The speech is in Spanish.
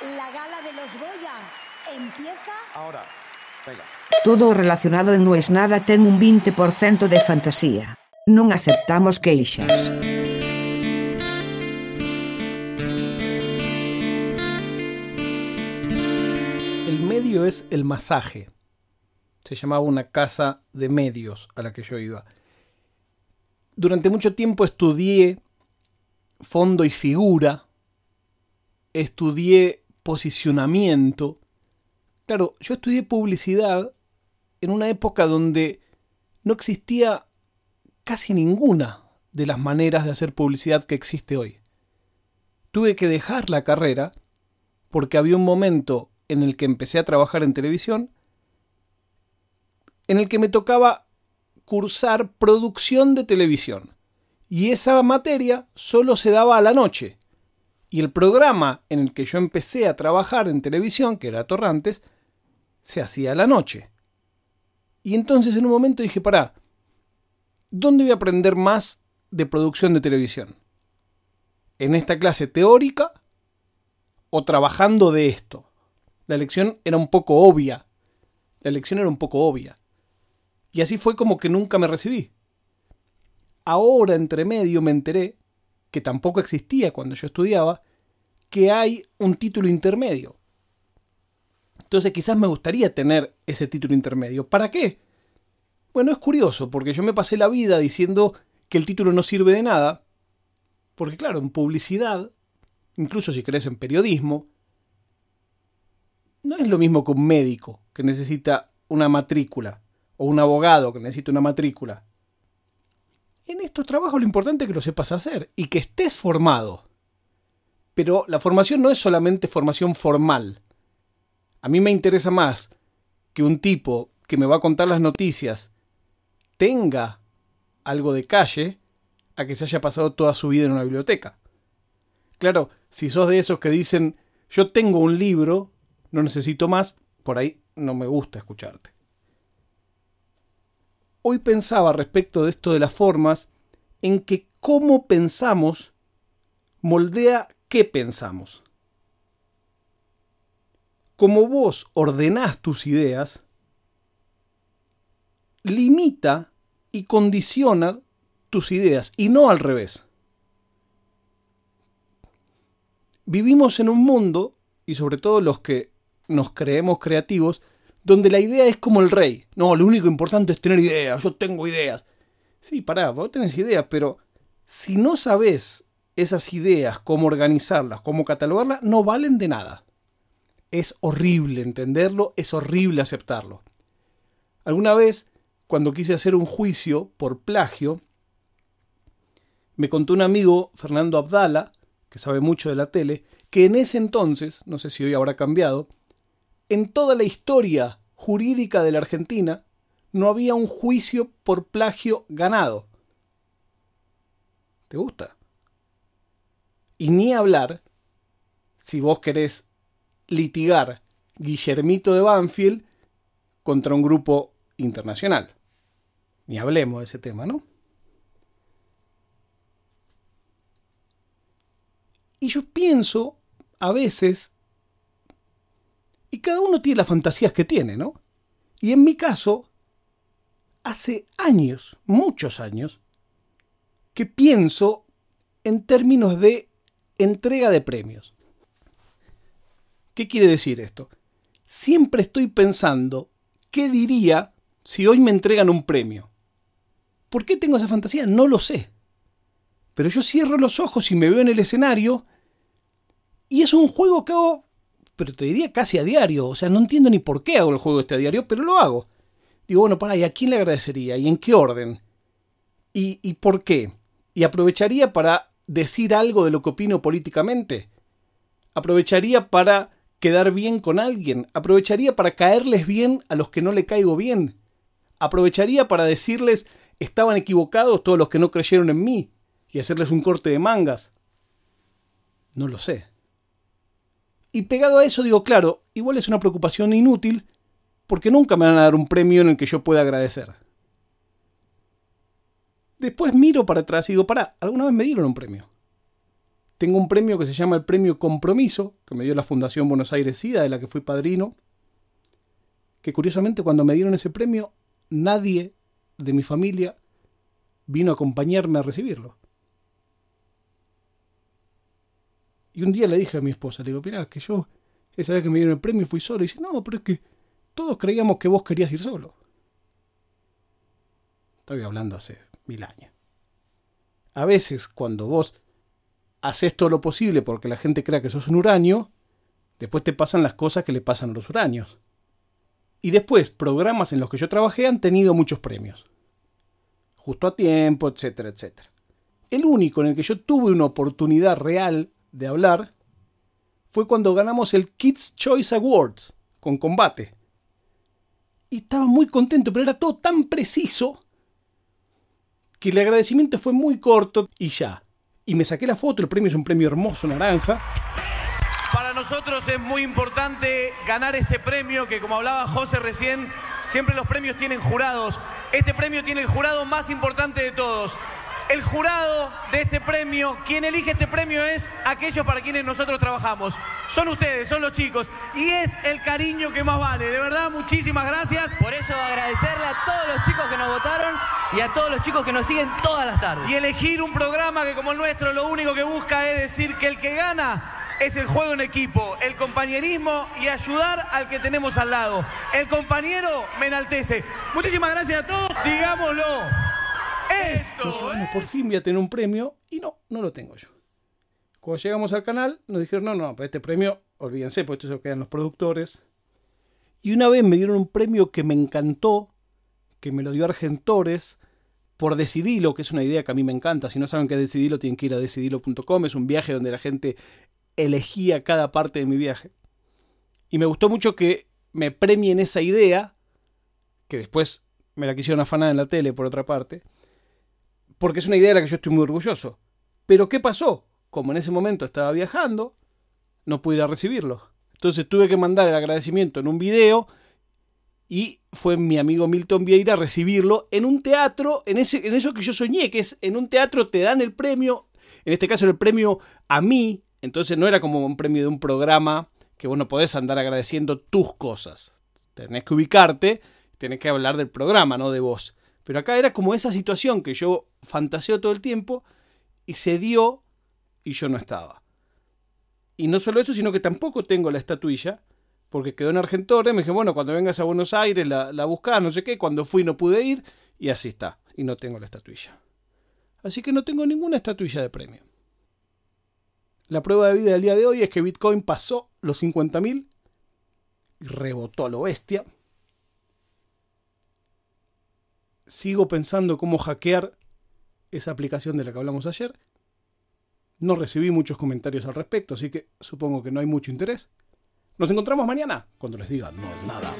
La gala de los Goya empieza Ahora, venga. Todo relacionado en Nois Nada ten un 20% de fantasía. Non aceptamos queixas. El medio es el masaje. Se llamaba una casa de medios a la que yo iba. Durante mucho tiempo estudié fondo y figura, estudié posicionamiento. Claro, yo estudié publicidad en una época donde no existía casi ninguna de las maneras de hacer publicidad que existe hoy. Tuve que dejar la carrera porque había un momento en el que empecé a trabajar en televisión en el que me tocaba cursar producción de televisión. Y esa materia solo se daba a la noche. Y el programa en el que yo empecé a trabajar en televisión, que era Torrantes, se hacía a la noche. Y entonces en un momento dije, pará, ¿dónde voy a aprender más de producción de televisión? ¿En esta clase teórica o trabajando de esto? La elección era un poco obvia. La elección era un poco obvia. Y así fue como que nunca me recibí. Ahora, entre medio, me enteré, que tampoco existía cuando yo estudiaba, que hay un título intermedio. Entonces quizás me gustaría tener ese título intermedio. ¿Para qué? Bueno, es curioso, porque yo me pasé la vida diciendo que el título no sirve de nada, porque claro, en publicidad, incluso si crees en periodismo, no es lo mismo que un médico que necesita una matrícula o un abogado que necesita una matrícula. En estos trabajos lo importante es que lo sepas hacer y que estés formado. Pero la formación no es solamente formación formal. A mí me interesa más que un tipo que me va a contar las noticias tenga algo de calle a que se haya pasado toda su vida en una biblioteca. Claro, si sos de esos que dicen yo tengo un libro, no necesito más, por ahí no me gusta escucharte. Hoy pensaba respecto de esto de las formas en que cómo pensamos moldea qué pensamos. Como vos ordenás tus ideas, limita y condiciona tus ideas y no al revés. Vivimos en un mundo, y sobre todo los que nos creemos creativos, donde la idea es como el rey. No, lo único importante es tener ideas, yo tengo ideas. Sí, pará, vos tenés ideas, pero si no sabés esas ideas, cómo organizarlas, cómo catalogarlas, no valen de nada. Es horrible entenderlo, es horrible aceptarlo. Alguna vez, cuando quise hacer un juicio por plagio, me contó un amigo, Fernando Abdala, que sabe mucho de la tele, que en ese entonces, no sé si hoy habrá cambiado, en toda la historia jurídica de la Argentina no había un juicio por plagio ganado. ¿Te gusta? Y ni hablar si vos querés litigar Guillermito de Banfield contra un grupo internacional. Ni hablemos de ese tema, ¿no? Y yo pienso a veces y cada uno tiene las fantasías que tiene, ¿no? Y en mi caso, hace años, muchos años, que pienso en términos de entrega de premios. ¿Qué quiere decir esto? Siempre estoy pensando qué diría si hoy me entregan un premio. ¿Por qué tengo esa fantasía? No lo sé. Pero yo cierro los ojos y me veo en el escenario y es un juego que hago pero te diría casi a diario. O sea, no entiendo ni por qué hago el juego este a diario, pero lo hago. Digo, bueno, para, ¿y a quién le agradecería? ¿Y en qué orden? ¿Y, ¿Y por qué? ¿Y aprovecharía para decir algo de lo que opino políticamente? ¿Aprovecharía para quedar bien con alguien? ¿Aprovecharía para caerles bien a los que no le caigo bien? ¿Aprovecharía para decirles estaban equivocados todos los que no creyeron en mí y hacerles un corte de mangas? No lo sé. Y pegado a eso digo, claro, igual es una preocupación inútil porque nunca me van a dar un premio en el que yo pueda agradecer. Después miro para atrás y digo, pará, alguna vez me dieron un premio. Tengo un premio que se llama el Premio Compromiso, que me dio la Fundación Buenos Aires SIDA, de la que fui padrino. Que curiosamente cuando me dieron ese premio, nadie de mi familia vino a acompañarme a recibirlo. Y un día le dije a mi esposa, le digo, mira, que yo esa vez que me dieron el premio fui solo. Y dice, no, pero es que todos creíamos que vos querías ir solo. Estoy hablando hace mil años. A veces cuando vos haces todo lo posible porque la gente crea que sos un uranio, después te pasan las cosas que le pasan a los uranios. Y después, programas en los que yo trabajé han tenido muchos premios. Justo a tiempo, etcétera, etcétera. El único en el que yo tuve una oportunidad real de hablar fue cuando ganamos el Kids Choice Awards con combate. Y estaba muy contento, pero era todo tan preciso que el agradecimiento fue muy corto y ya. Y me saqué la foto, el premio es un premio hermoso, naranja. Para nosotros es muy importante ganar este premio, que como hablaba José recién, siempre los premios tienen jurados. Este premio tiene el jurado más importante de todos el jurado de este premio, quien elige este premio es aquellos para quienes nosotros trabajamos. Son ustedes, son los chicos. Y es el cariño que más vale. De verdad, muchísimas gracias. Por eso agradecerle a todos los chicos que nos votaron y a todos los chicos que nos siguen todas las tardes. Y elegir un programa que como el nuestro lo único que busca es decir que el que gana es el juego en equipo, el compañerismo y ayudar al que tenemos al lado. El compañero me enaltece. Muchísimas gracias a todos, digámoslo. Esto. por fin voy a tener un premio y no, no lo tengo yo. Cuando llegamos al canal nos dijeron, no, no, pues este premio, olvídense, pues esto se lo quedan los productores. Y una vez me dieron un premio que me encantó, que me lo dio Argentores, por Decidilo, que es una idea que a mí me encanta. Si no saben qué es Decidilo, tienen que ir a decidilo.com. Es un viaje donde la gente elegía cada parte de mi viaje. Y me gustó mucho que me premien esa idea, que después me la quisieron afanar en la tele, por otra parte porque es una idea de la que yo estoy muy orgulloso. Pero ¿qué pasó? Como en ese momento estaba viajando, no pude ir a recibirlo. Entonces tuve que mandar el agradecimiento en un video y fue mi amigo Milton Vieira a recibirlo en un teatro, en, ese, en eso que yo soñé, que es en un teatro te dan el premio, en este caso el premio a mí, entonces no era como un premio de un programa que vos no podés andar agradeciendo tus cosas. Tenés que ubicarte, tenés que hablar del programa, no de vos. Pero acá era como esa situación que yo fantaseo todo el tiempo y se dio y yo no estaba. Y no solo eso, sino que tampoco tengo la estatuilla, porque quedó en Argentores. Me dije, bueno, cuando vengas a Buenos Aires la, la buscás, no sé qué. Cuando fui no pude ir y así está. Y no tengo la estatuilla. Así que no tengo ninguna estatuilla de premio. La prueba de vida del día de hoy es que Bitcoin pasó los 50.000 y rebotó a lo bestia sigo pensando cómo hackear esa aplicación de la que hablamos ayer. No recibí muchos comentarios al respecto, así que supongo que no hay mucho interés. Nos encontramos mañana cuando les diga no es nada.